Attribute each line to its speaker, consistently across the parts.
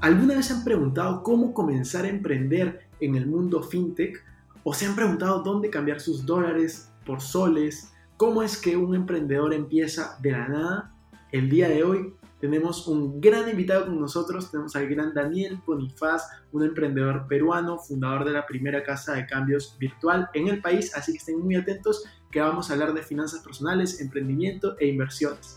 Speaker 1: ¿Alguna vez se han preguntado cómo comenzar a emprender en el mundo fintech? ¿O se han preguntado dónde cambiar sus dólares por soles? ¿Cómo es que un emprendedor empieza de la nada? El día de hoy tenemos un gran invitado con nosotros, tenemos al gran Daniel Bonifaz, un emprendedor peruano, fundador de la primera casa de cambios virtual en el país, así que estén muy atentos que vamos a hablar de finanzas personales, emprendimiento e inversiones.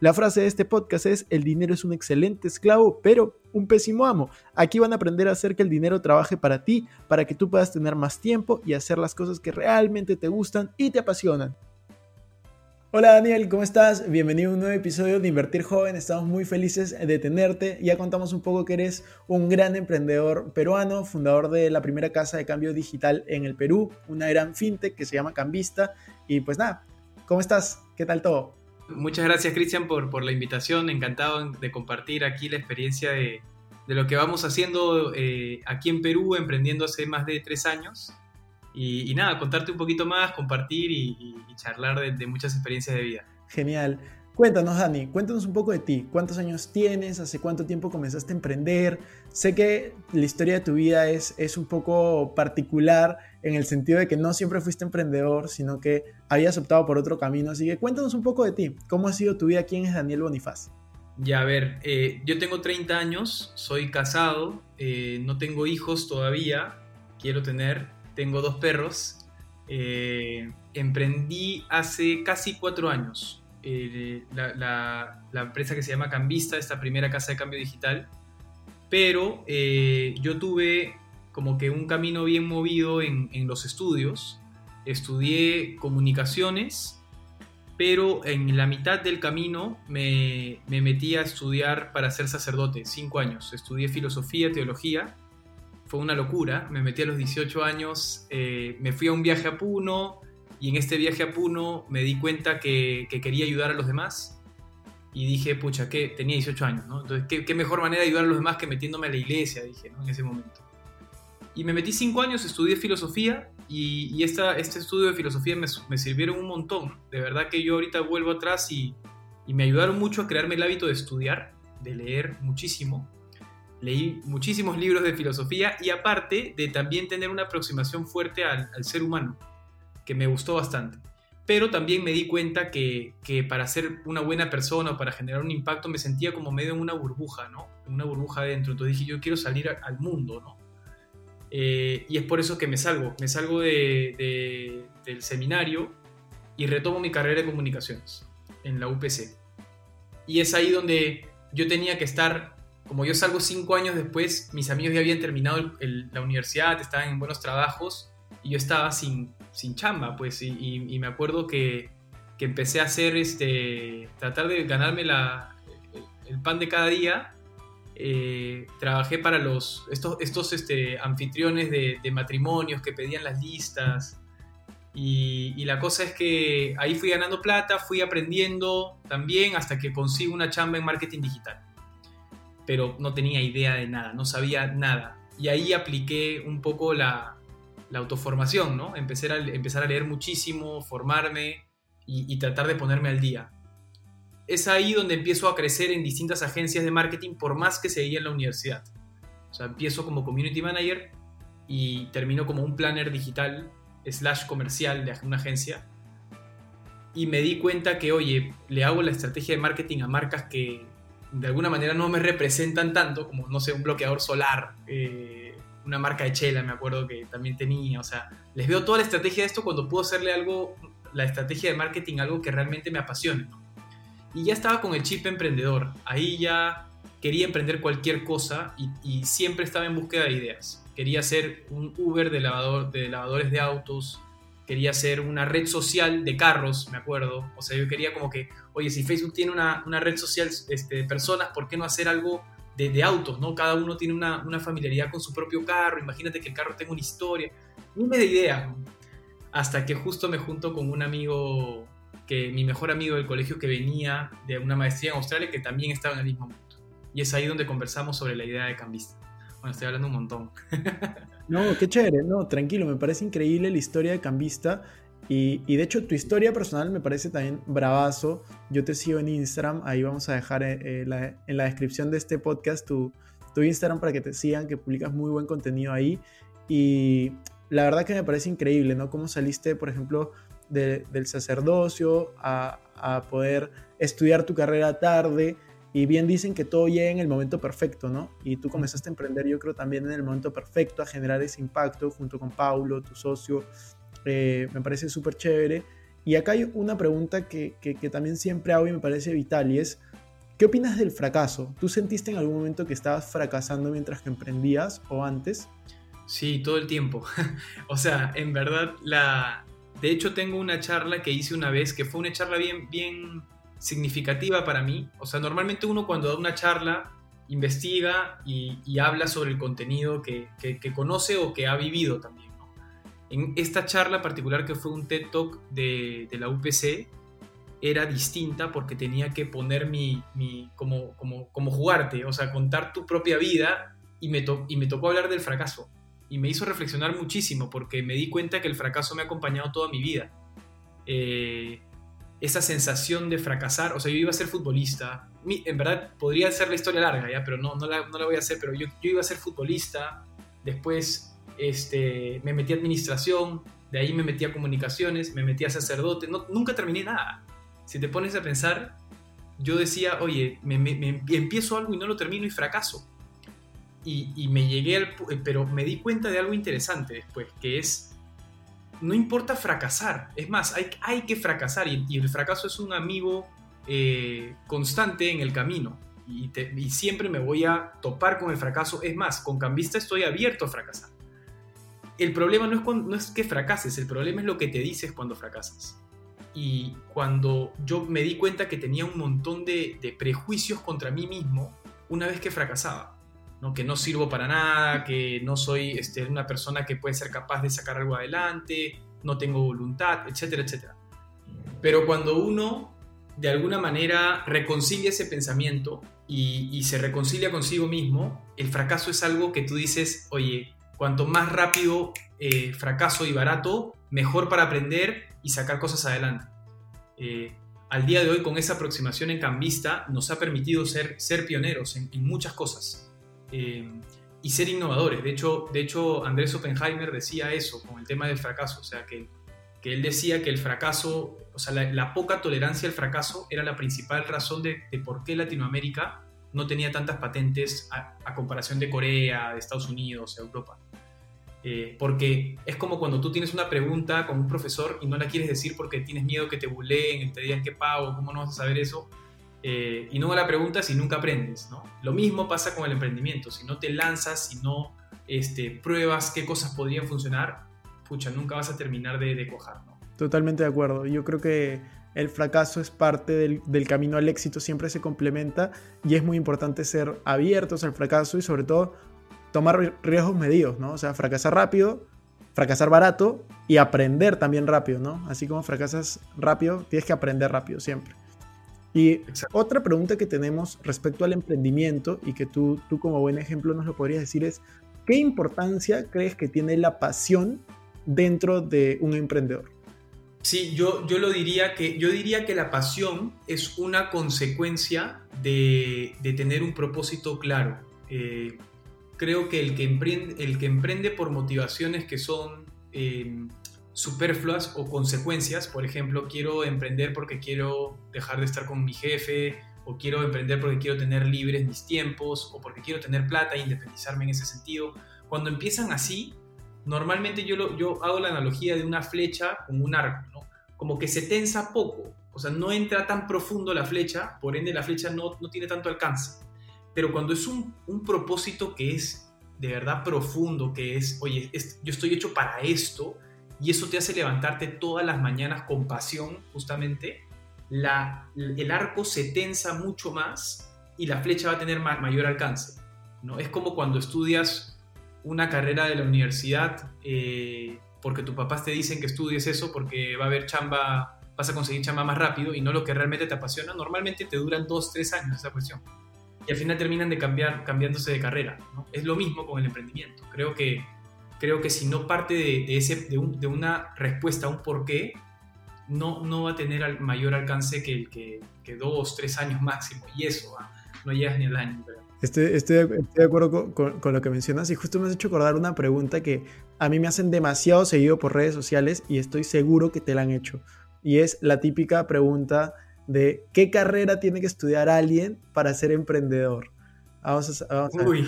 Speaker 1: La frase de este podcast es, el dinero es un excelente esclavo, pero un pésimo amo. Aquí van a aprender a hacer que el dinero trabaje para ti, para que tú puedas tener más tiempo y hacer las cosas que realmente te gustan y te apasionan. Hola Daniel, ¿cómo estás? Bienvenido a un nuevo episodio de Invertir Joven. Estamos muy felices de tenerte. Ya contamos un poco que eres un gran emprendedor peruano, fundador de la primera casa de cambio digital en el Perú, una gran fintech que se llama Cambista. Y pues nada, ¿cómo estás? ¿Qué tal todo?
Speaker 2: Muchas gracias, Cristian, por, la invitación. Encantado de compartir aquí la experiencia de, lo que vamos haciendo eh, aquí en Perú, emprendiendo hace más de tres años. Y, nada, contarte un poquito más, compartir y, charlar de, muchas experiencias de vida.
Speaker 1: Genial. Cuéntanos, Dani, cuéntanos un poco de ti. ¿Cuántos años tienes? ¿Hace cuánto tiempo comenzaste a emprender? Sé que la historia de tu vida es, es un poco particular en el sentido de que no siempre fuiste emprendedor, sino que habías optado por otro camino. Así que cuéntanos un poco de ti. ¿Cómo ha sido tu vida? ¿Quién es Daniel Bonifaz?
Speaker 2: Ya, a ver, eh, yo tengo 30 años, soy casado, eh, no tengo hijos todavía, quiero tener, tengo dos perros. Eh, emprendí hace casi cuatro años la, empresa que se llama Cambista, esta primera casa de cambio digital, pero eh, yo tuve como que un camino bien movido en, los estudios. Estudié comunicaciones, pero en la mitad del camino me, metí a estudiar para ser sacerdote, cinco años. Estudié filosofía, teología. Fue una locura. Me metí a los 18 años, eh, me fui a un viaje a Puno, y en este viaje a Puno me di cuenta que, quería ayudar a los demás. Y dije, pucha, que tenía 18 años, ¿no? Entonces, ¿qué, mejor manera de ayudar a los demás que metiéndome a la iglesia, dije. En ese momento. Y me metí 5 años, estudié filosofía y, este estudio de filosofía me, me, sirvieron un montón. De verdad que yo ahorita vuelvo atrás y, me ayudaron mucho a crearme el hábito de estudiar, de leer muchísimo. Leí muchísimos libros de filosofía y aparte de también tener una aproximación fuerte al ser humano que me gustó bastante. Pero también me di cuenta que, que, para ser una buena persona o para generar un impacto me sentía como medio en una burbuja, ¿no? En una burbuja adentro. Entonces dije, yo quiero salir al mundo, ¿no? Eh, y es por eso que me salgo. Me salgo de, del seminario y retomo mi carrera de comunicaciones en la UPC. Y es ahí donde yo tenía que estar, como yo salgo cinco años después, mis amigos ya habían terminado la universidad, estaban en buenos trabajos y yo estaba sin, sin chamba, pues, y, me acuerdo que, que, empecé a hacer, este, tratar de ganarme la, el, pan de cada día. Eh, trabajé para los, estos, estos este, anfitriones de, de, matrimonios que pedían las listas. Y, y, la cosa es que ahí fui ganando plata, fui aprendiendo también hasta que consigo una chamba en marketing digital. Pero no tenía idea de nada, no sabía nada. Y ahí apliqué un poco la, la autoformación, ¿no? Empecé a, empezar a leer muchísimo, formarme y, tratar de ponerme al día. Es ahí donde empiezo a crecer en distintas agencias de marketing por más que seguía en la universidad. O sea, empiezo como community manager y terminó como un planner digital slash comercial de una agencia. Y me di cuenta que, oye, le hago la estrategia de marketing a marcas que de alguna manera no me representan tanto, como, no sé, un bloqueador solar, eh, una marca de chela, me acuerdo que también tenía. O sea, les veo toda la estrategia de esto cuando puedo hacerle algo, la estrategia de marketing, algo que realmente me apasione. Y ya estaba con el chip emprendedor. Ahí ya quería emprender cualquier cosa y, siempre estaba en búsqueda de ideas. Quería ser un Uber de, lavador, de lavadores de autos, quería ser una red social de carros, me acuerdo. O sea, yo quería como que, oye, si Facebook tiene una, red social este, de personas, ¿por qué no hacer algo de, autos? ¿no? Cada uno tiene una, familiaridad con su propio carro, imagínate que el carro tenga una historia. Dime de idea. Hasta que justo me junto con un amigo, que mi mejor amigo del colegio que venía de una maestría en Australia, que también estaba en el mismo mundo. Y es ahí donde conversamos sobre la idea de cambista. Bueno, estoy hablando un montón.
Speaker 1: no, qué chévere, no, tranquilo, me parece increíble la historia de cambista. Y, y, de hecho, tu historia personal me parece también bravazo. Yo te sigo en Instagram, ahí vamos a dejar eh, eh, en la descripción de este podcast tu, tu Instagram para que te sigan, que publicas muy buen contenido ahí. Y la verdad que me parece increíble, ¿no? Cómo saliste, por ejemplo, del sacerdocio a, a poder estudiar tu carrera tarde y bien dicen que todo llega en el momento perfecto, ¿no? Y tú comenzaste a emprender, yo creo, también en el momento perfecto, a generar ese impacto junto con Paulo, tu socio. Eh, me parece súper chévere. Y acá hay una pregunta que, que, también siempre hago y me parece vital y es, ¿qué opinas del fracaso? ¿Tú sentiste en algún momento que estabas fracasando mientras que emprendías o antes?
Speaker 2: Sí, todo el tiempo. o sea, en verdad, la... de hecho tengo una charla que hice una vez que fue una charla bien, bien significativa para mí. O sea, normalmente uno cuando da una charla investiga y, habla sobre el contenido que, conoce o que ha vivido también. En esta charla particular que fue un TED Talk de, la UPC, era distinta porque tenía que poner mi, como, como, como, jugarte, o sea, contar tu propia vida y me, y me tocó hablar del fracaso. Y me hizo reflexionar muchísimo porque me di cuenta que el fracaso me ha acompañado toda mi vida. Eh, esa sensación de fracasar. O sea, yo iba a ser futbolista. En verdad, podría ser la historia larga, ¿ya? pero no, no, la, no la voy a hacer. Pero yo, yo, iba a ser futbolista. Después este, me metí a administración. De ahí me metí a comunicaciones. Me metí a sacerdote. Nunca terminé nada. Si te pones a pensar, yo decía, oye, me, empiezo algo y no lo termino y fracaso. Y, me llegué al... Pero me di cuenta de algo interesante después, que es no importa fracasar. Es más, hay, hay que fracasar y, el fracaso es un amigo eh, constante en el camino. Y, siempre me voy a topar con el fracaso. Es más, con Cambista estoy abierto a fracasar. El problema no es, no que fracases, el problema es lo que te dices cuando fracasas. Y cuando yo me di cuenta que tenía un montón de, prejuicios contra mí mismo una vez que fracasaba que no sirvo para nada, que no soy este, una persona que puede ser capaz de sacar algo adelante, no tengo voluntad, etcétera, etcétera. Pero cuando uno de alguna manera reconcilia ese pensamiento y, se reconcilia consigo mismo, el fracaso es algo que tú dices, oye, cuanto más rápido eh, fracaso y barato, mejor para aprender y sacar cosas adelante. Eh, al día de hoy, con esa aproximación en cambista, nos ha permitido ser, pioneros en muchas cosas. Eh, y ser innovadores. De hecho, de hecho, Andrés Oppenheimer decía eso con el tema del fracaso, o sea, que él decía que el fracaso, o sea, la, poca tolerancia al fracaso era la principal razón de, por qué Latinoamérica no tenía tantas patentes a, comparación de Corea, de Estados Unidos, Europa. Eh, porque es como cuando tú tienes una pregunta con un profesor y no la quieres decir porque tienes miedo que te buleen, te digan qué pago, cómo no vas a saber eso, eh, y no la preguntas y nunca aprendes, ¿no? Lo mismo pasa con el emprendimiento, si no te lanzas, si no este, pruebas qué cosas podrían funcionar, pucha, nunca vas a terminar de, de.
Speaker 1: Totalmente de acuerdo, yo creo que el fracaso es parte del, del, camino al éxito, siempre se complementa y es muy importante ser abiertos al fracaso y sobre todo tomar riesgos medidos, ¿no? O sea, fracasar rápido, fracasar barato y aprender también rápido, ¿no? Así como fracasas rápido, tienes que aprender rápido siempre. Y otra pregunta que tenemos respecto al emprendimiento y que tú, tú como buen ejemplo nos lo podrías decir es, ¿qué importancia crees que tiene la pasión dentro de un emprendedor?
Speaker 2: Sí, yo, yo lo diría que, yo diría que la pasión es una consecuencia de, tener un propósito claro. Eh, creo que el que emprende, el que emprende por motivaciones que son eh, superfluas o consecuencias, por ejemplo, quiero emprender porque quiero dejar de estar con mi jefe, o quiero emprender porque quiero tener libres mis tiempos, o porque quiero tener plata e independizarme en ese sentido. Cuando empiezan así, normalmente yo, lo, hago la analogía de una flecha con un arco. Como que se tensa poco, o sea, no entra tan profundo la flecha, por ende la flecha no, no tiene tanto alcance. Pero cuando es un, un propósito que es de verdad profundo, que es, oye, yo estoy hecho para esto, y eso te hace levantarte todas las mañanas con pasión, justamente, la, el arco se tensa mucho más y la flecha va a tener mayor alcance. ¿no? Es como cuando estudias una carrera de la universidad eh, porque tus papás te dicen que estudies eso porque va a haber chamba, vas a conseguir chamba más rápido y no lo que realmente te apasiona. Normalmente te duran dos, tres años esa cuestión. Y al final terminan de cambiar, cambiándose de carrera. Es lo mismo con el emprendimiento. Creo que, creo que si no parte de, ese, de, de una respuesta, un porqué, no, no va a tener mayor alcance que, que, que dos, tres años máximo. Y eso, ah, no llegas ni al año.
Speaker 1: Estoy, estoy, de acuerdo con, con, lo que mencionas y justo me has hecho acordar una pregunta que a mí me hacen demasiado seguido por redes sociales y estoy seguro que te la han hecho. Y es la típica pregunta de qué carrera tiene que estudiar alguien para ser emprendedor. Vamos a, vamos a Uy.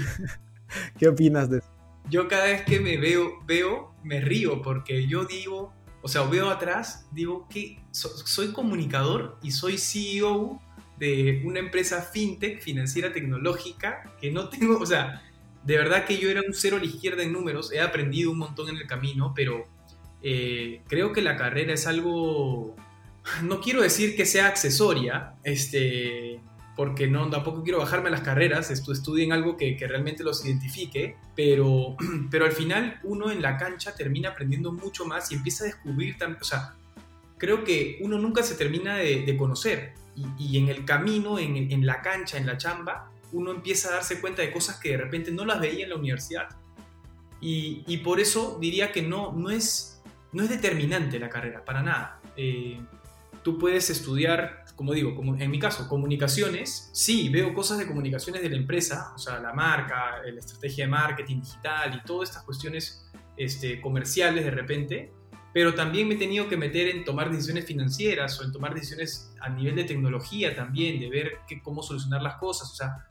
Speaker 1: ¿Qué opinas de eso?
Speaker 2: Yo cada vez que me veo, veo, me río porque yo digo, o sea, veo atrás, digo que soy comunicador y soy CEO de una empresa fintech, financiera tecnológica, que no tengo, o sea, de verdad que yo era un cero a la izquierda en números, he aprendido un montón en el camino, pero eh, creo que la carrera es algo, no quiero decir que sea accesoria, este, porque no, tampoco quiero bajarme a las carreras, estudien algo que, realmente los identifique, pero, pero al final uno en la cancha termina aprendiendo mucho más y empieza a descubrir, o sea, creo que uno nunca se termina de, conocer y, en el camino, en, la cancha, en la chamba, uno empieza a darse cuenta de cosas que de repente no las veía en la universidad. Y, y por eso diría que no, no, es, no es determinante la carrera, para nada. Eh, tú puedes estudiar como digo, como en mi caso, comunicaciones, sí, veo cosas de comunicaciones de la empresa, o sea, la marca, la estrategia de marketing digital y todas estas cuestiones este, comerciales de repente, pero también me he tenido que meter en tomar decisiones financieras o en tomar decisiones a nivel de tecnología también, de ver cómo solucionar las cosas, o sea,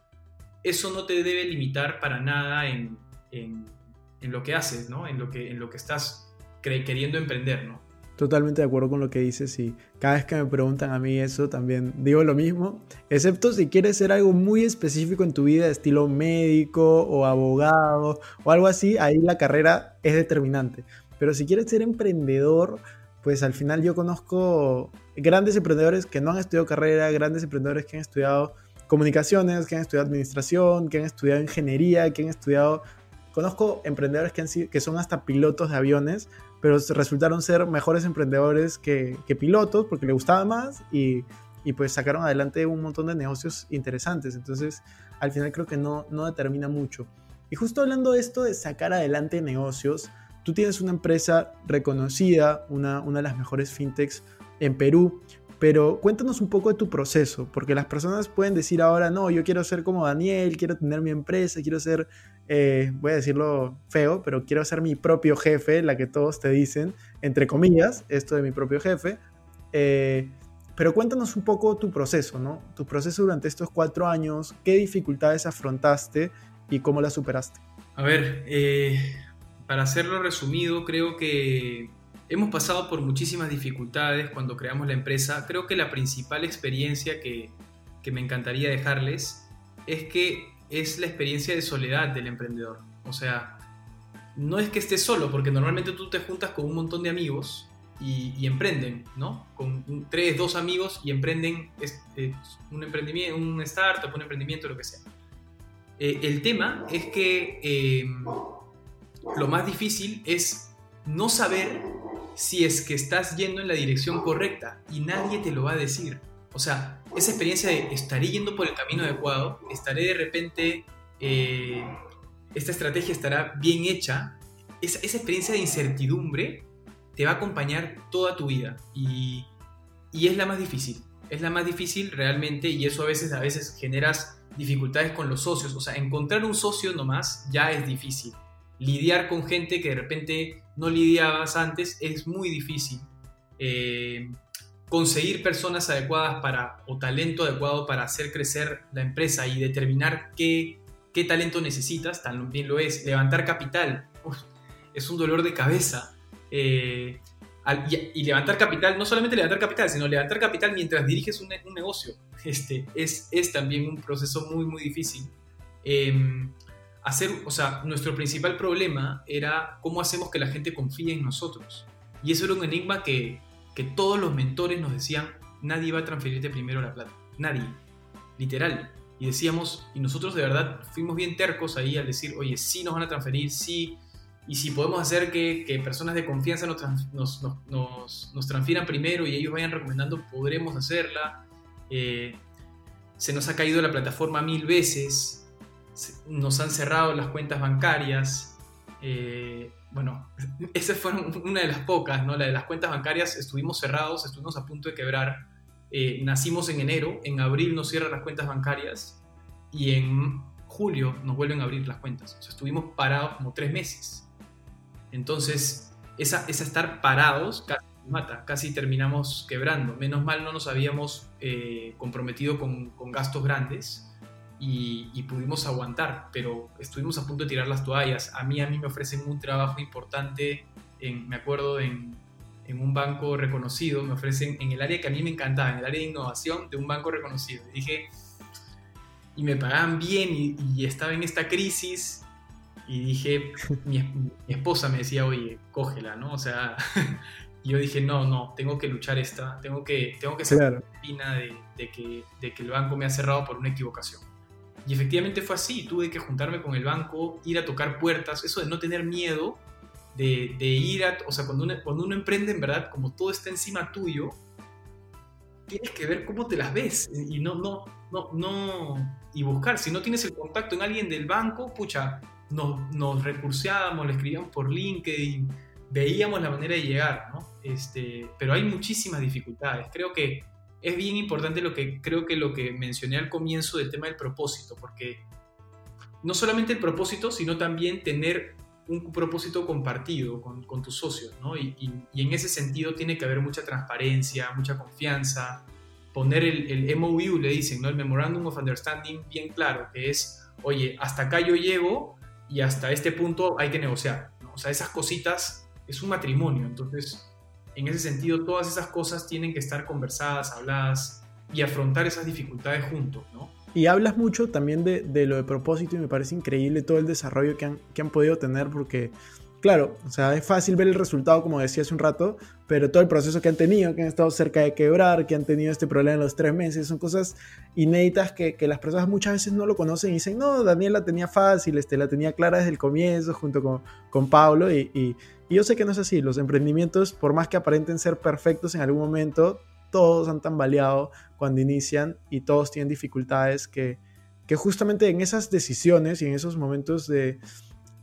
Speaker 2: eso no te debe limitar para nada en, en, en lo que haces, ¿no? En lo que, en lo que estás queriendo emprender, ¿no?
Speaker 1: Totalmente de acuerdo con lo que dices y cada vez que me preguntan a mí eso también digo lo mismo, excepto si quieres ser algo muy específico en tu vida, estilo médico o abogado o algo así, ahí la carrera es determinante. Pero si quieres ser emprendedor, pues al final yo conozco grandes emprendedores que no han estudiado carrera, grandes emprendedores que han estudiado comunicaciones, que han estudiado administración, que han estudiado ingeniería, que han estudiado... Conozco emprendedores que, han sido, que son hasta pilotos de aviones pero resultaron ser mejores emprendedores que, pilotos porque le gustaba más y, pues sacaron adelante un montón de negocios interesantes. Entonces, al final creo que no, no determina mucho. Y justo hablando de esto de sacar adelante negocios, tú tienes una empresa reconocida, una, una de las mejores fintechs en Perú, pero cuéntanos un poco de tu proceso, porque las personas pueden decir ahora, no, yo quiero ser como Daniel, quiero tener mi empresa, quiero ser, eh, voy a decirlo feo, pero quiero ser mi propio jefe, la que todos te dicen, entre comillas, esto de mi propio jefe. Eh, pero cuéntanos un poco tu proceso, ¿no? Tu proceso durante estos cuatro años, qué dificultades afrontaste y cómo las superaste.
Speaker 2: A ver, eh, para hacerlo resumido, creo que Hemos pasado por muchísimas dificultades cuando creamos la empresa. Creo que la principal experiencia que, me encantaría dejarles es que es la experiencia de soledad del emprendedor. O sea, no es que estés solo, porque normalmente tú te juntas con un montón de amigos y, emprenden, ¿no? Con tres, dos amigos y emprenden un emprendimiento, un startup, un emprendimiento, lo que sea. Eh, el tema es que eh, lo más difícil es no saber si es que estás yendo en la dirección correcta y nadie te lo va a decir. O sea, esa experiencia de estaré yendo por el camino adecuado, estaré de repente, eh, esta estrategia estará bien hecha, esa, esa, experiencia de incertidumbre te va a acompañar toda tu vida y, y, es la más difícil. Es la más difícil realmente y eso a veces, a veces generas dificultades con los socios. O sea, encontrar un socio nomás ya es difícil. Lidiar con gente que de repente no lidiabas antes es muy difícil. Eh, conseguir personas adecuadas para, o talento adecuado para hacer crecer la empresa y determinar qué, qué talento necesitas, también lo es. Levantar capital, es un dolor de cabeza. Eh, y, levantar capital, no solamente levantar capital, sino levantar capital mientras diriges un, negocio. Este, es, es, también un proceso muy, muy difícil. Em, hacer, o sea, nuestro principal problema era cómo hacemos que la gente confíe en nosotros. Y eso era un enigma que, que todos los mentores nos decían, nadie va a transferirte primero la plata. Nadie. Literal. Y decíamos, y nosotros de verdad fuimos bien tercos ahí al decir, oye, sí nos van a transferir, sí y si podemos hacer que, que personas de confianza nos, nos, nos, nos, transfieran primero y ellos vayan recomendando, podremos hacerla. Eh, se nos ha caído la plataforma mil veces, nos han cerrado las cuentas bancarias. Eh, bueno, esa fue una de las pocas, ¿no? La de las cuentas bancarias, estuvimos cerrados, estuvimos a punto de quebrar. Eh, nacimos en enero, en abril nos cierran las cuentas bancarias y en julio nos vuelven a abrir las cuentas. O sea, estuvimos parados como tres meses. Entonces, esa, estar parados casi mata, casi terminamos quebrando. Menos mal no nos habíamos eh, comprometido con, gastos grandes y, pudimos aguantar, pero estuvimos a punto de tirar las toallas. A mí, a mí me ofrecen un trabajo importante, en, me acuerdo, en, un banco reconocido, me ofrecen en el área que a mí me encantaba, en el área de innovación de un banco reconocido. Y dije, y me pagaban bien y, y estaba en esta crisis y dije, mi, esposa me decía, oye, cógela, ¿no? O sea, yo dije, no, no, tengo que luchar esta, tengo que, tengo que ser claro. de, de, que, de que el banco me ha cerrado por una equivocación. Y efectivamente fue así, tuve que juntarme con el banco, ir a tocar puertas, eso de no tener miedo, de, ir a, o sea, cuando uno, cuando uno emprende en verdad, como todo está encima tuyo, tienes que ver cómo te las ves y no, no, no, no, y buscar, si no tienes el contacto en alguien del banco, pucha, nos, nos recurseábamos, le escribíamos por LinkedIn, veíamos la manera de llegar, ¿no? Este, pero hay muchísimas dificultades. Creo que es bien importante lo que creo que lo que mencioné al comienzo del tema del propósito, porque no solamente el propósito, sino también tener un propósito compartido con, con tus socios, ¿no? Y, en ese sentido tiene que haber mucha transparencia, mucha confianza, poner el, el MOU, le dicen, ¿no? El Memorandum of Understanding bien claro, que es, oye, hasta acá yo llego, y hasta este punto hay que negociar. O sea, esas cositas es un matrimonio, entonces en ese sentido todas esas cosas tienen que estar conversadas, habladas y afrontar esas dificultades juntos, ¿no?
Speaker 1: Y hablas mucho también de, de lo de propósito y me parece increíble todo el desarrollo que han, que han podido tener porque claro, o sea, es fácil ver el resultado, como decía hace un rato, pero todo el proceso que han tenido, que han estado cerca de quebrar, que han tenido este problema en los tres meses, son cosas inéditas que, las personas muchas veces no lo conocen y dicen, no, Daniel la tenía fácil, este, la tenía clara desde el comienzo, junto con, con Pablo, y, yo sé que no es así, los emprendimientos, por más que aparenten ser perfectos en algún momento, todos han tambaleado cuando inician y todos tienen dificultades que, que justamente en esas decisiones y en esos momentos de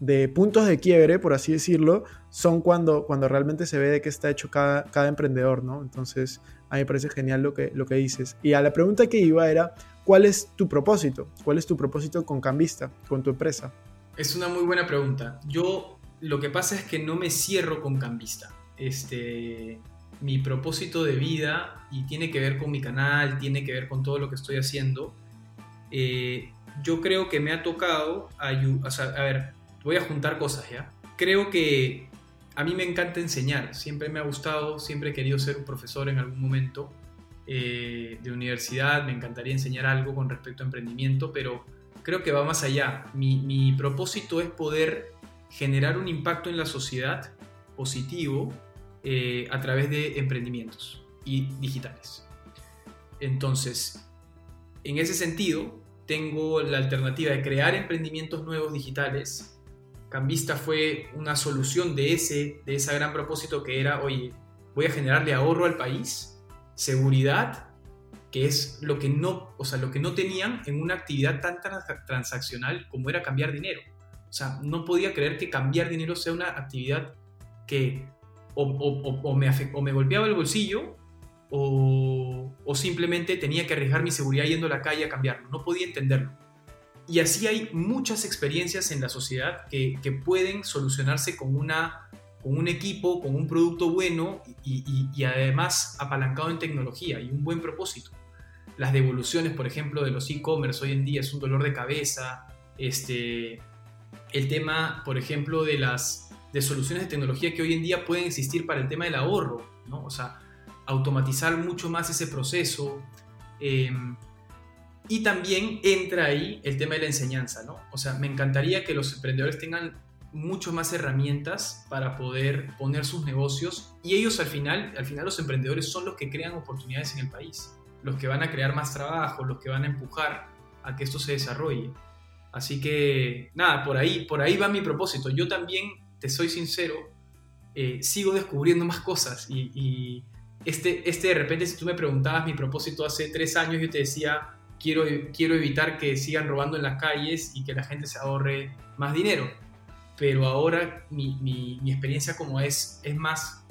Speaker 1: de puntos de quiebre, por así decirlo, son cuando, cuando realmente se ve de qué está hecho cada, cada emprendedor, ¿no? Entonces, a mí me parece genial lo que, lo que dices. Y a la pregunta que iba era, ¿cuál es tu propósito? ¿Cuál es tu propósito con Cambista, con tu empresa?
Speaker 2: Es una muy buena pregunta. Yo lo que pasa es que no me cierro con Cambista. Este, mi propósito de vida, y tiene que ver con mi canal, tiene que ver con todo lo que estoy haciendo, eh, yo creo que me ha tocado, sea, a ver, voy a juntar cosas, ¿ya? Creo que a mí me encanta enseñar, siempre me ha gustado, siempre he querido ser un profesor en algún momento eh, de universidad, me encantaría enseñar algo con respecto a emprendimiento, pero creo que va más allá. Mi, propósito es poder generar un impacto en la sociedad positivo eh, a través de emprendimientos y digitales. Entonces, en ese sentido, tengo la alternativa de crear emprendimientos nuevos digitales Cambista fue una solución de ese, de ese gran propósito que era, oye, voy a generarle ahorro al país, seguridad, que es lo que no, o sea, lo que no tenían en una actividad tan transaccional como era cambiar dinero. O sea, no podía creer que cambiar dinero sea una actividad que o, me, o me, golpeaba el bolsillo o, simplemente tenía que arriesgar mi seguridad yendo a la calle a cambiarlo. No podía entenderlo. y así hay muchas experiencias en la sociedad que, que pueden solucionarse con, una, con un equipo, con un producto bueno y, y, además apalancado en tecnología y un buen propósito. Las devoluciones, por ejemplo, de los e-commerce hoy en día es un dolor de cabeza. Este, el tema, por ejemplo, de las de soluciones de tecnología que hoy en día pueden existir para el tema del ahorro, ¿no? O sea, automatizar mucho más ese proceso. Eh, y también entra ahí el tema de la enseñanza, ¿no? O sea, me encantaría que los emprendedores tengan mucho más herramientas para poder poner sus negocios y ellos al final, al final los emprendedores son los que crean oportunidades en el país, los que van a crear más trabajo, los que van a empujar a que esto se desarrolle. Así que nada, por ahí, por ahí va mi propósito. Yo también, te soy sincero, eh, sigo descubriendo más cosas y, este, este de repente si tú me preguntabas mi propósito hace tres años, yo te decía, quiero, quiero evitar que sigan robando en las calles y que la gente se ahorre más dinero. Pero ahora mi, mi, mi experiencia como es, es más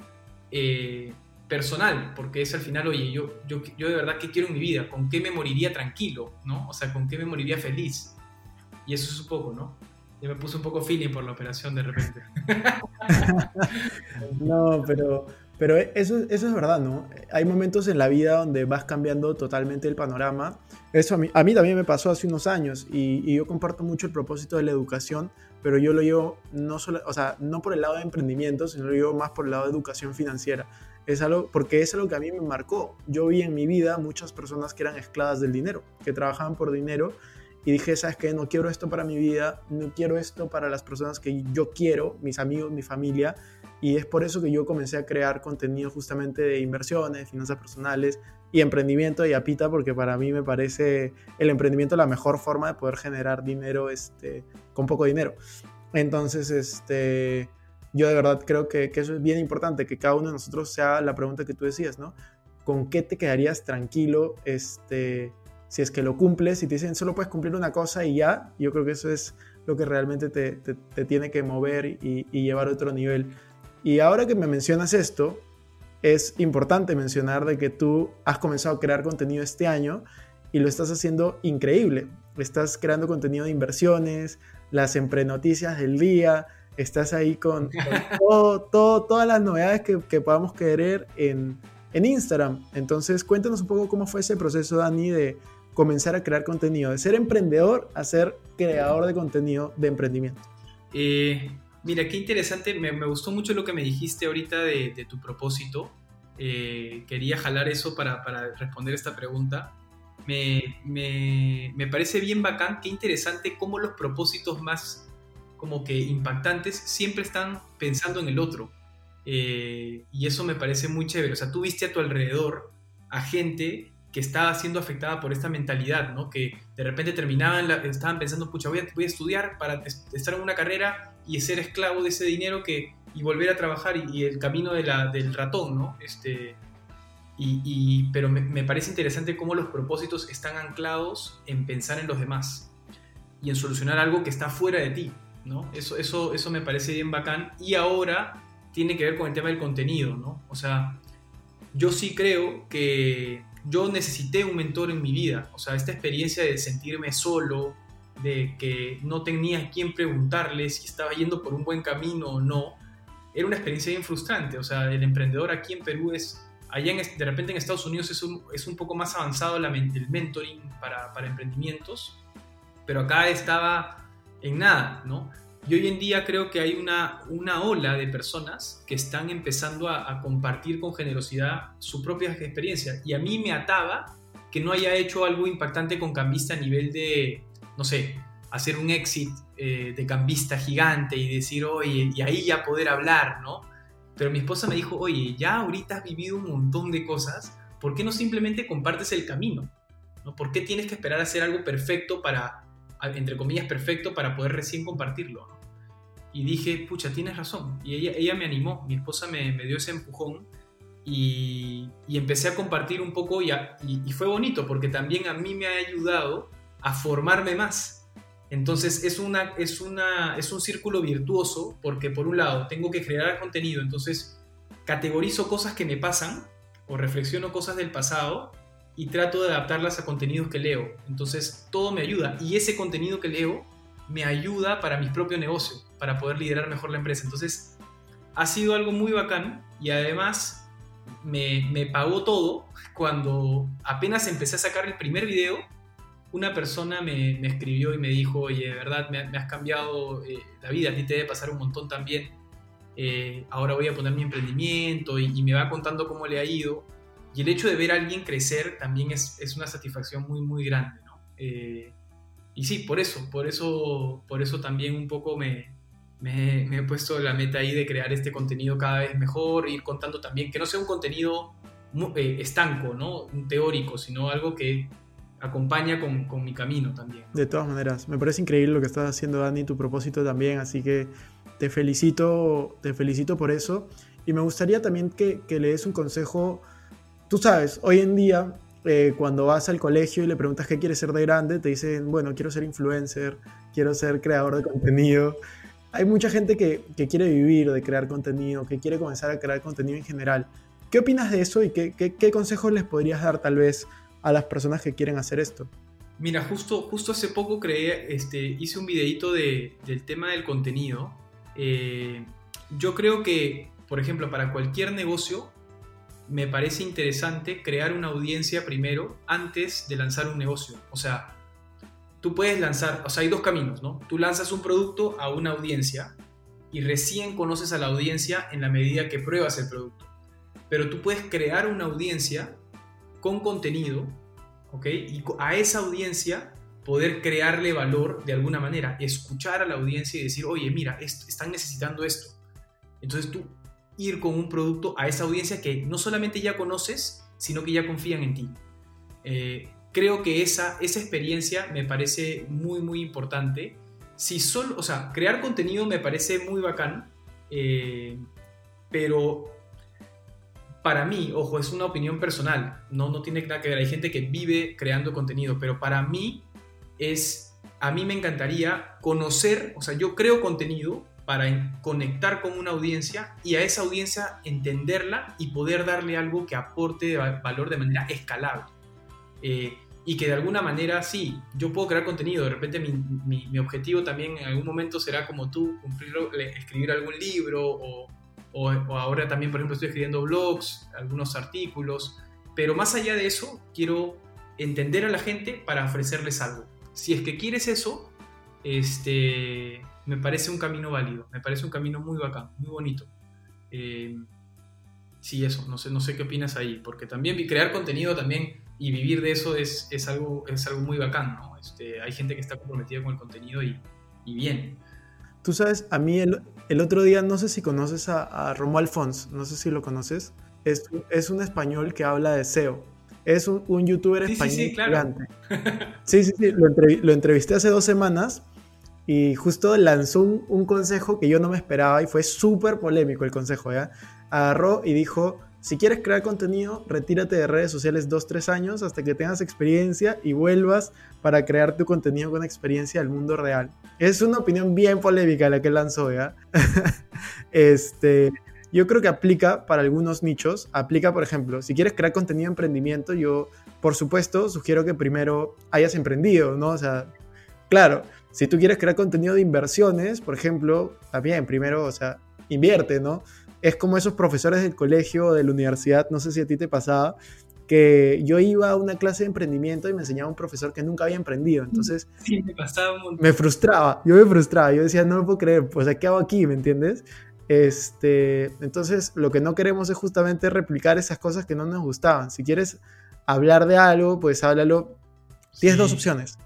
Speaker 2: eh, personal, porque es al final, oye, yo, yo, yo de verdad qué quiero en mi vida, con qué me moriría tranquilo, ¿no? O sea, con qué me moriría feliz. Y eso es un poco, ¿no? Ya me puse un poco feeling por la operación de repente.
Speaker 1: no, pero pero eso, eso es verdad, ¿no? Hay momentos en la vida donde vas cambiando totalmente el panorama. Eso a mí, a mí también me pasó hace unos años y, yo comparto mucho el propósito de la educación, pero yo lo llevo no, solo, o sea, no por el lado de emprendimiento, sino lo llevo más por el lado de educación financiera. Es algo, porque es algo que a mí me marcó. Yo vi en mi vida muchas personas que eran esclavas del dinero, que trabajaban por dinero y dije, ¿sabes qué? No quiero esto para mi vida, no quiero esto para las personas que yo quiero, mis amigos, mi familia y es por eso que yo comencé a crear contenido justamente de inversiones, finanzas personales y emprendimiento y apita, porque para mí me parece el emprendimiento la mejor forma de poder generar dinero este, con poco dinero. Entonces, este, yo de verdad creo que, que eso es bien importante, que cada uno de nosotros sea la pregunta que tú decías, ¿no? ¿Con qué te quedarías tranquilo este, si es que lo cumples? Si te dicen solo puedes cumplir una cosa y ya, yo creo que eso es lo que realmente te, te, tiene que mover y, y llevar a otro nivel. Y ahora que me mencionas esto, es importante mencionar de que tú has comenzado a crear contenido este año y lo estás haciendo increíble. Estás creando contenido de inversiones, las emprenoticias del día, estás ahí con, todo, todas las novedades que, que podamos querer en, en, Instagram. Entonces, cuéntanos un poco cómo fue ese proceso, Dani, de comenzar a crear contenido, de ser emprendedor a ser creador de contenido de emprendimiento.
Speaker 2: Eh, Mira, qué interesante, me, gustó mucho lo que me dijiste ahorita de, tu propósito. Eh, quería jalar eso para, responder esta pregunta. Me, parece bien bacán, qué interesante cómo los propósitos más como que impactantes siempre están pensando en el otro. Eh, y eso me parece muy chévere. O sea, tú viste a tu alrededor a gente que estaba siendo afectada por esta mentalidad, ¿no? Que de repente terminaban, estaban pensando, pucha, voy a, voy a estudiar para estar en una carrera y ser esclavo de ese dinero que, y volver a trabajar y, el camino de la, del ratón, ¿no? Este, y, pero me, parece interesante cómo los propósitos están anclados en pensar en los demás y en solucionar algo que está fuera de ti, ¿no? Eso, eso, eso me parece bien bacán y ahora tiene que ver con el tema del contenido, ¿no? O sea, yo sí creo que yo necesité un mentor en mi vida, o sea, esta experiencia de sentirme solo, de que no tenía a quién preguntarle si estaba yendo por un buen camino o no, era una experiencia bien frustrante. O sea, el emprendedor aquí en Perú es, allá de repente en Estados Unidos es un, es un poco más avanzado la, el mentoring para, para, emprendimientos, pero acá estaba en nada, ¿no? Y hoy en día creo que hay una, una ola de personas que están empezando a, compartir con generosidad su propia experiencia. Y a mí me ataba que no haya hecho algo impactante con Cambista a nivel de, no sé, hacer un exit eh, de cambista gigante y decir, oye, y ahí ya poder hablar, ¿no? Pero mi esposa me dijo, oye, ya ahorita has vivido un montón de cosas, ¿por qué no simplemente compartes el camino? ¿no? ¿Por qué tienes que esperar a hacer algo perfecto para, entre comillas, perfecto para poder recién compartirlo? Y dije, pucha, tienes razón. Y ella, ella me animó, mi esposa me, me dio ese empujón y, y, empecé a compartir un poco y, y, fue bonito porque también a mí me ha ayudado a formarme más. Entonces es, una, es, una, es un círculo virtuoso porque por un lado tengo que crear contenido, entonces categorizo cosas que me pasan o reflexiono cosas del pasado y trato de adaptarlas a contenidos que leo. Entonces todo me ayuda y ese contenido que leo me ayuda para mi propio negocio, para poder liderar mejor la empresa. Entonces ha sido algo muy bacán y además me, me pagó todo cuando apenas empecé a sacar el primer video. Una persona me, me escribió y me dijo, oye, de verdad, me, has cambiado eh, la vida, a ti te debe pasar un montón también. Eh, ahora voy a poner mi emprendimiento y, y me va contando cómo le ha ido y el hecho de ver a alguien crecer también es, es una satisfacción muy, muy grande, ¿no? Eh, y sí, por eso, por eso, por eso también un poco me, me, he puesto la meta ahí de crear este contenido cada vez mejor, ir contando también, que no sea un contenido eh, estanco, ¿no? Un teórico, sino algo que acompaña con, con, mi camino también.
Speaker 1: De todas maneras, me parece increíble lo que estás haciendo, Dani, tu propósito también, así que te felicito, te felicito por eso. Y me gustaría también que, que le des un consejo tú sabes, hoy en día, eh, cuando vas al colegio y le preguntas qué quieres ser de grande, te dicen, bueno, quiero ser influencer, quiero ser creador de contenido. Hay mucha gente que, quiere vivir de crear contenido, que quiere comenzar a crear contenido en general. ¿Qué opinas de eso y qué, qué, consejos les podrías dar tal vez a las personas que quieren hacer esto?
Speaker 2: Mira, justo, justo hace poco este, hice un videito de, del tema del contenido. Eh, yo creo que, por ejemplo, para cualquier negocio, me parece interesante crear una audiencia primero antes de lanzar un negocio. O sea, tú puedes lanzar, o sea, hay dos caminos, ¿no? Tú lanzas un producto a una audiencia y recién conoces a la audiencia en la medida que pruebas el producto. Pero tú puedes crear una audiencia con contenido, ¿ok? Y a esa audiencia poder crearle valor de alguna manera, escuchar a la audiencia y decir, oye, mira, están necesitando esto. Entonces tú ir con un producto a esa audiencia que no solamente ya conoces, sino que ya confían en ti. Eh, creo que esa, esa experiencia me parece muy, muy importante. Si solo, o sea, crear contenido me parece muy bacán, eh, pero para mí, ojo, es una opinión personal, no, no tiene nada que ver, hay gente que vive creando contenido, pero para mí es, a mí me encantaría conocer, o sea, yo creo contenido, para conectar con una audiencia y a esa audiencia entenderla y poder darle algo que aporte valor de manera escalable. Eh, y que de alguna manera, sí, yo puedo crear contenido, de repente mi, objetivo también en algún momento será como tú, cumplirlo, escribir algún libro o, o, ahora también, por ejemplo, estoy escribiendo blogs, algunos artículos, pero más allá de eso, quiero entender a la gente para ofrecerles algo. Si es que quieres eso, este, me parece un camino válido, me parece un camino muy bacán, muy bonito. Eh, sí, eso, no sé, no sé qué opinas ahí, porque también crear contenido también y vivir de eso es, es algo, es algo muy bacán, ¿no? Este, hay gente que está comprometida con el contenido y, y bien.
Speaker 1: Tú sabes, a mí el, el, otro día, no sé si conoces a, a Romo Alfons, no sé si lo conoces, es, es un español que habla de SEO. Es un, un youtuber español sí, sí, claro. Sí, sí, sí, lo, lo entrevisté hace dos semanas y justo lanzó un, consejo que yo no me esperaba y fue súper polémico el consejo, ¿ya? Agarró y dijo, si quieres crear contenido, retírate de redes sociales dos, tres años hasta que tengas experiencia y vuelvas para crear tu contenido con experiencia del mundo real. Es una opinión bien polémica la que lanzó, ¿ya? este, yo creo que aplica para algunos nichos. Aplica, por ejemplo, si quieres crear contenido de emprendimiento, yo, por supuesto, sugiero que primero hayas emprendido, ¿no? O sea, claro, si tú quieres crear contenido de inversiones, por ejemplo, también primero, o sea, invierte, ¿no? Es como esos profesores del colegio o de la universidad, no sé si a ti te pasaba, que yo iba a una clase de emprendimiento y me enseñaba un profesor que nunca había emprendido. Entonces,
Speaker 2: sí, me, pasaba
Speaker 1: me frustraba, yo me frustraba, yo decía, no lo puedo creer, pues, ¿qué hago aquí? ¿Me entiendes? Este, entonces, lo que no queremos es justamente replicar esas cosas que no nos gustaban. Si quieres hablar de algo, pues háblalo. Tienes dos opciones.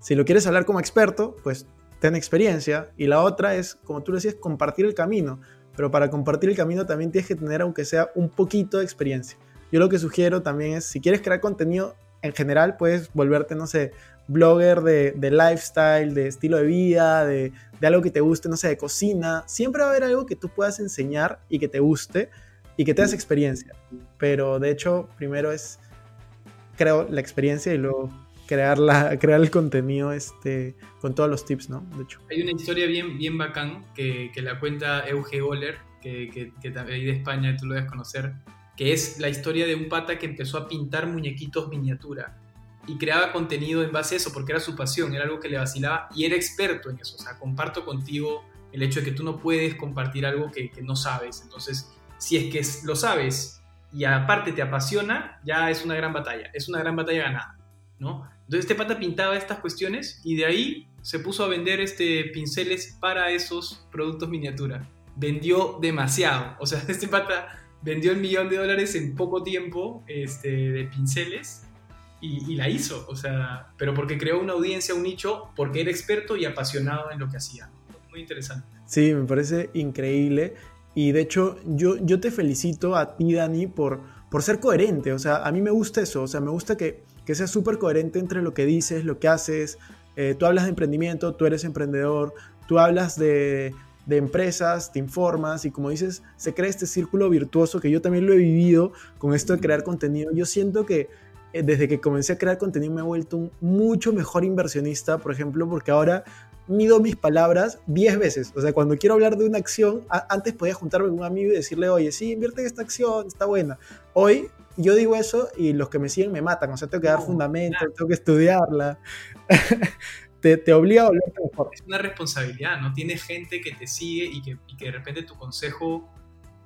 Speaker 1: Si lo quieres hablar como experto, pues ten experiencia. Y la otra es, como tú decías, compartir el camino. Pero para compartir el camino también tienes que tener, aunque sea un poquito de experiencia. Yo lo que sugiero también es, si quieres crear contenido en general, puedes volverte, no sé, blogger de, lifestyle, de estilo de vida, de, de, algo que te guste, no sé, de cocina. Siempre va a haber algo que tú puedas enseñar y que te guste y que tengas experiencia. Pero de hecho, primero es, creo, la experiencia y luego crear, crear el contenido este, con todos los tips, ¿no? De hecho.
Speaker 2: Hay una historia bien, bien bacán que, que la cuenta Euge Goller, que, que, que de España tú lo debes conocer, que es la historia de un pata que empezó a pintar muñequitos miniatura y creaba contenido en base a eso porque era su pasión, era algo que le vacilaba y era experto en eso. O sea, comparto contigo el hecho de que tú no puedes compartir algo que no sabes. Entonces, si es que lo sabes y aparte te apasiona, ya es una gran batalla, es una gran batalla ganada, ¿no? Entonces este pata pintaba estas cuestiones y de ahí se puso a vender este pinceles para esos productos miniatura. Vendió demasiado, o sea, este pata vendió el millón de dólares en poco tiempo este, de pinceles y, la hizo, o sea, pero porque creó una audiencia, un nicho, porque era experto y apasionado en lo que hacía. Muy interesante.
Speaker 1: Sí, me parece increíble. Y de hecho, yo, yo te felicito a ti, Dani, por, por ser coherente. O sea, a mí me gusta eso. O sea, me gusta que, que seas súper coherente entre lo que dices, lo que haces. Eh, tú hablas de emprendimiento, tú eres emprendedor, tú hablas de, de empresas, te informas y como dices, se crea este círculo virtuoso que yo también lo he vivido con esto de crear contenido. Yo siento que eh, desde que comencé a crear contenido me he vuelto un mucho mejor inversionista, por ejemplo, porque ahora mido mis palabras 10 veces. O sea, cuando quiero hablar de una acción, antes podía juntarme con un amigo y decirle, oye, sí, invierte en esta acción, está buena. Hoy yo digo eso y los que me siguen me matan. O sea, tengo que dar fundamento, tengo que estudiarla. te, te, obliga a volverte mejor.
Speaker 2: Es una responsabilidad, ¿no? Tienes gente que te sigue y que, y que de repente tu consejo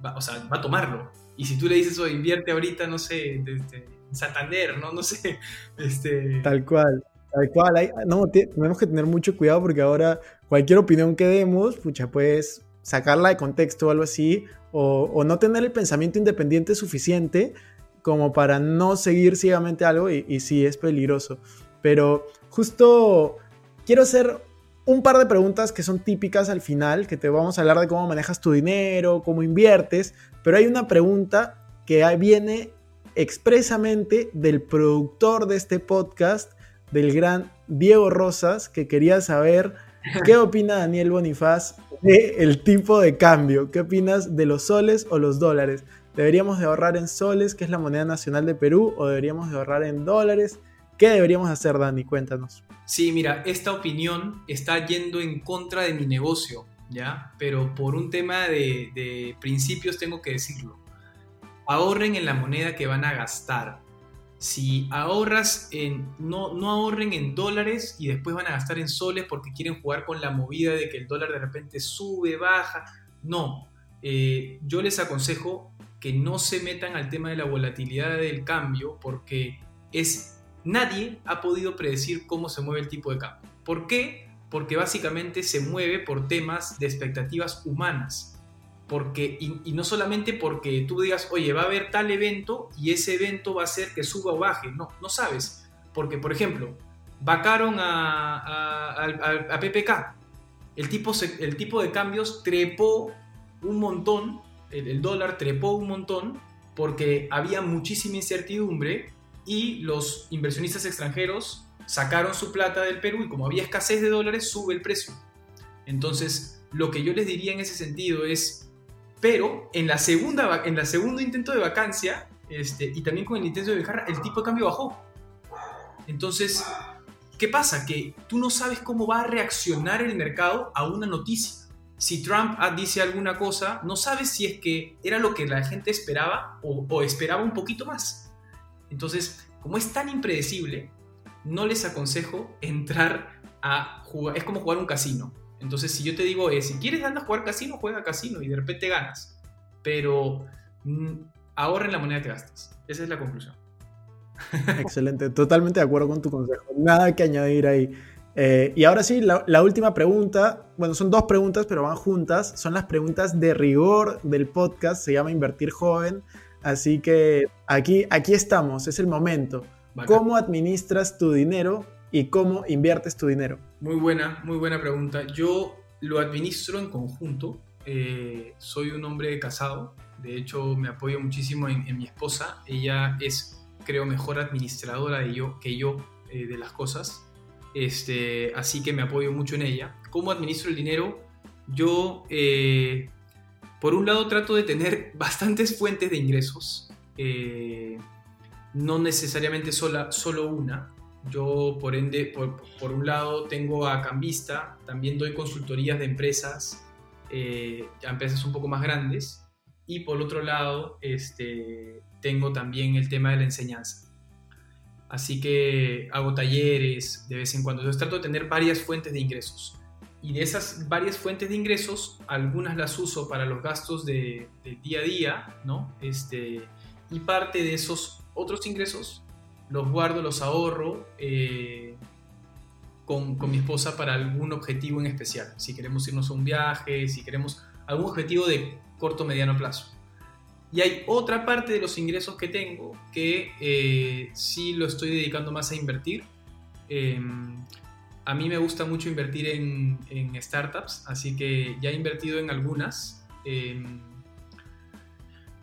Speaker 2: va, o sea, va a tomarlo. Y si tú le dices, oye, invierte ahorita, no sé, en Santander, ¿no? No sé. Este...
Speaker 1: Tal cual. Tal cual, no, tenemos que tener mucho cuidado porque ahora cualquier opinión que demos, pucha, puedes sacarla de contexto o algo así, o, no tener el pensamiento independiente suficiente como para no seguir ciegamente algo y, y sí es peligroso. Pero justo quiero hacer un par de preguntas que son típicas al final, que te vamos a hablar de cómo manejas tu dinero, cómo inviertes, pero hay una pregunta que viene expresamente del productor de este podcast, del gran Diego Rosas, que quería saber qué opina Daniel Bonifaz de el tipo de cambio. ¿Qué opinas de los soles o los dólares? ¿Deberíamos de ahorrar en soles, que es la moneda nacional de Perú, o deberíamos de ahorrar en dólares? ¿Qué deberíamos hacer, Dani? Cuéntanos.
Speaker 2: Sí, mira, esta opinión está yendo en contra de mi negocio, ¿ya? Pero por un tema de, de principios tengo que decirlo. Ahorren en la moneda que van a gastar si ahorras en, no, no ahorren en dólares y después van a gastar en soles porque quieren jugar con la movida de que el dólar de repente sube, baja. No, eh, yo les aconsejo que no se metan al tema de la volatilidad del cambio porque es nadie ha podido predecir cómo se mueve el tipo de cambio. ¿Por qué? Porque básicamente se mueve por temas de expectativas humanas porque, y, no solamente porque tú digas, oye, va a haber tal evento y ese evento va a hacer que suba o baje. No, no sabes. Porque, por ejemplo, vacaron a, a, PPK. El tipo, el tipo de cambios trepó un montón, el, dólar trepó un montón porque había muchísima incertidumbre y los inversionistas extranjeros sacaron su plata del Perú y como había escasez de dólares, sube el precio. Entonces, lo que yo les diría en ese sentido es, pero en la segunda, en la segundo intento de vacancia, este, y también con el intento de viajar, el tipo de cambio bajó. Entonces, ¿qué pasa? Que tú no sabes cómo va a reaccionar el mercado a una noticia. Si Trump ah, dice alguna cosa, no sabes si es que era lo que la gente esperaba o, esperaba un poquito más. Entonces, como es tan impredecible, no les aconsejo entrar a jugar. Es como jugar un casino. Entonces, si yo te digo, eh, si quieres andar a jugar casino, juega casino y de repente ganas. Pero mm, ahorren la moneda que gastas. Esa es la conclusión.
Speaker 1: Excelente, totalmente de acuerdo con tu consejo. Nada que añadir ahí. Eh, y ahora sí, la, última pregunta, bueno, son dos preguntas, pero van juntas. Son las preguntas de rigor del podcast, se llama Invertir Joven. Así que aquí, aquí estamos, es el momento. ¿Cómo administras tu dinero y cómo inviertes tu dinero?
Speaker 2: Muy buena, muy buena pregunta. Yo lo administro en conjunto. Eh, soy un hombre casado. De hecho, me apoyo muchísimo en, mi esposa. Ella es, creo, mejor administradora de yo, que yo eh, de las cosas. Este, así que me apoyo mucho en ella. ¿Cómo administro el dinero? Yo, eh, por un lado, trato de tener bastantes fuentes de ingresos. no necesariamente sola, solo una. Yo, por ende, por, un lado, tengo a Cambista, también doy consultorías de empresas, eh, empresas un poco más grandes, y por otro lado este, tengo también el tema de la enseñanza. Así que hago talleres de vez en cuando. Entonces trato de tener varias fuentes de ingresos. Y de esas varias fuentes de ingresos, algunas las uso para los gastos de, día a día, ¿no? Este, y parte de esos otros ingresos los guardo, los ahorro eh, con, con mi esposa para algún objetivo en especial. Si queremos irnos a un viaje, si queremos algún objetivo de corto mediano plazo. Y hay otra parte de los ingresos que tengo que eh, sí lo estoy dedicando más a invertir. Em, a mí me gusta mucho invertir en, startups, así que ya he invertido en algunas em,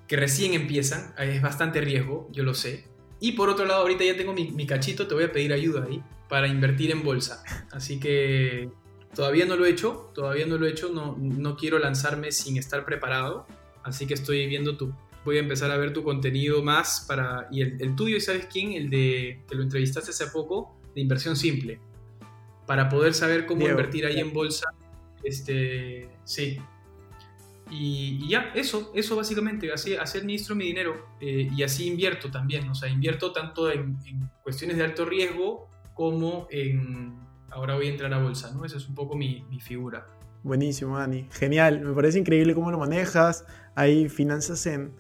Speaker 2: que recién empiezan. Es bastante riesgo, yo lo sé. Y por otro lado, ahorita ya tengo mi, mi cachito, te voy a pedir ayuda ahí para invertir en bolsa. Así que todavía no lo he hecho, todavía no lo he hecho, no, no quiero lanzarme sin estar preparado Así que estoy viendo tu, voy a empezar a ver tu contenido más para, y el, tuyo, ¿y sabes quién? El de, que lo entrevistaste hace poco, de inversión simple, para poder saber cómo invertir ahí en bolsa. Este, sí. Y, ya, eso, eso básicamente, así, así administro mi dinero eh, y así invierto también, o sea, invierto tanto en, cuestiones de alto riesgo como en, ahora voy a entrar a bolsa, ¿no? Esa es un poco mi, mi figura.
Speaker 1: Buenísimo, Dani. Genial. Me parece increíble cómo lo manejas. Hay finanzas en,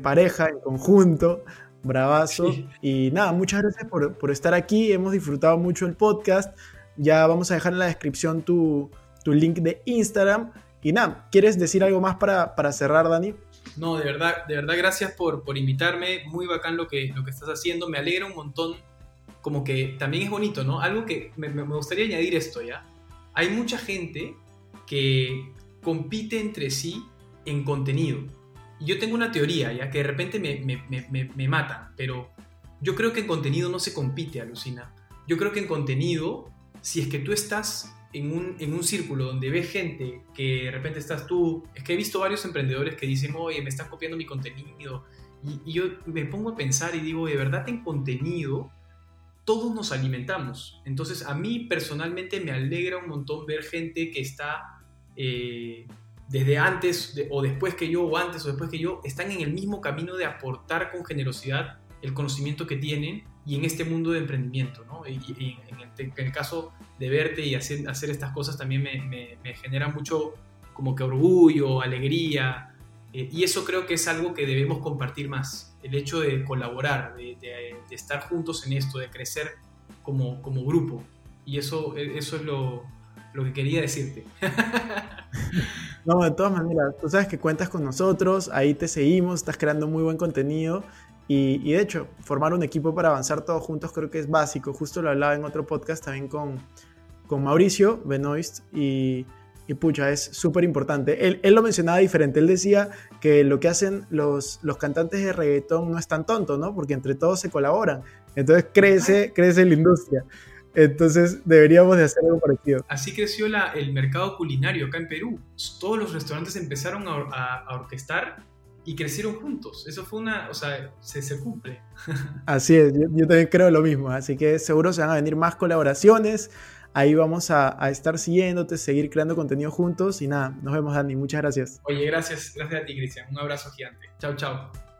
Speaker 1: pareja, en conjunto. Bravazo. Y nada, muchas gracias por, estar aquí. Hemos disfrutado mucho el podcast. Ya vamos a dejar en la descripción tu, link de Instagram. Y nada, ¿quieres decir algo más para, cerrar, Dani?
Speaker 2: No, de verdad, de verdad, gracias por, por invitarme. Muy bacán lo que, lo que estás haciendo. Me alegra un montón. Como que también es bonito, ¿no? Algo que me, me gustaría añadir esto, ¿ya? Hay mucha gente que compite entre sí en contenido. Yo tengo una teoría, ya que de repente me, me, me, me matan, pero yo creo que en contenido no se compite, alucina. Yo creo que en contenido, si es que tú estás en un, en un círculo donde ves gente que de repente estás tú, es que he visto varios emprendedores que dicen, oye, me están copiando mi contenido. Y, y yo me pongo a pensar y digo, de verdad en contenido todos nos alimentamos. Entonces a mí personalmente me alegra un montón ver gente que está eh, desde antes o después que yo, o antes o después que yo, están en el mismo camino de aportar con generosidad el conocimiento que tienen y en este mundo de emprendimiento. ¿no? Y, en, el, caso de verte y hacer, hacer estas cosas también me, genera mucho como que orgullo, alegría, eh, y eso creo que es algo que debemos compartir más, el hecho de colaborar, de, estar juntos en esto, de crecer como, como grupo. Y eso, eso es lo, lo que quería decirte.
Speaker 1: no, de todas maneras, tú sabes que cuentas con nosotros, ahí te seguimos, estás creando muy buen contenido y, de hecho, formar un equipo para avanzar todos juntos creo que es básico. Justo lo hablaba en otro podcast también con, con Mauricio Benoist y, y pucha, es súper importante. Él, él, lo mencionaba diferente, él decía que lo que hacen los, los cantantes de reggaetón no es tan tonto, ¿no? Porque entre todos se colaboran. Entonces crece, crece la industria. Entonces deberíamos de hacer algo parecido.
Speaker 2: Así creció la, el mercado culinario acá en Perú. Todos los restaurantes empezaron a, orquestar y crecieron juntos. Eso fue una, o sea, se, se cumple.
Speaker 1: Así es, yo, también creo lo mismo. Así que seguro se van a venir más colaboraciones. Ahí vamos a, a, estar siguiéndote, seguir creando contenido juntos. Y nada, nos vemos, Dani. Muchas gracias.
Speaker 2: Oye, gracias. Gracias a ti, Cristian. Un abrazo gigante. Chao, chao.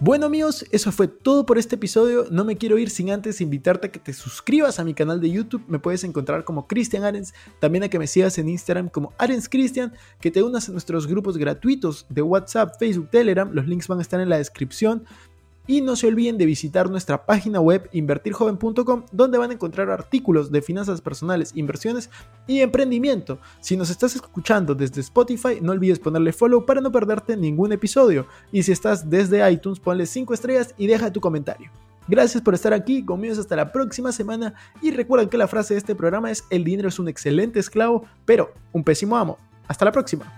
Speaker 1: Bueno amigos, eso fue todo por este episodio. No me quiero ir sin antes invitarte a que te suscribas a mi canal de YouTube. Me puedes encontrar como Cristian Arens. También a que me sigas en Instagram como Arens Cristian. Que te unas a nuestros grupos gratuitos de WhatsApp, Facebook, Telegram. Los links van a estar en la descripción. Y no se olviden de visitar nuestra página web invertirjoven.com donde van a encontrar artículos de finanzas personales, inversiones y emprendimiento. Si nos estás escuchando desde Spotify, no olvides ponerle follow para no perderte ningún episodio. Y si estás desde iTunes, ponle 5 estrellas y deja tu comentario. Gracias por estar aquí, conmigo hasta la próxima semana y recuerden que la frase de este programa es el dinero es un excelente esclavo, pero un pésimo amo. Hasta la próxima.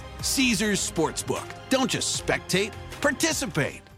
Speaker 3: Caesars Sportsbook. Don't just spectate, participate.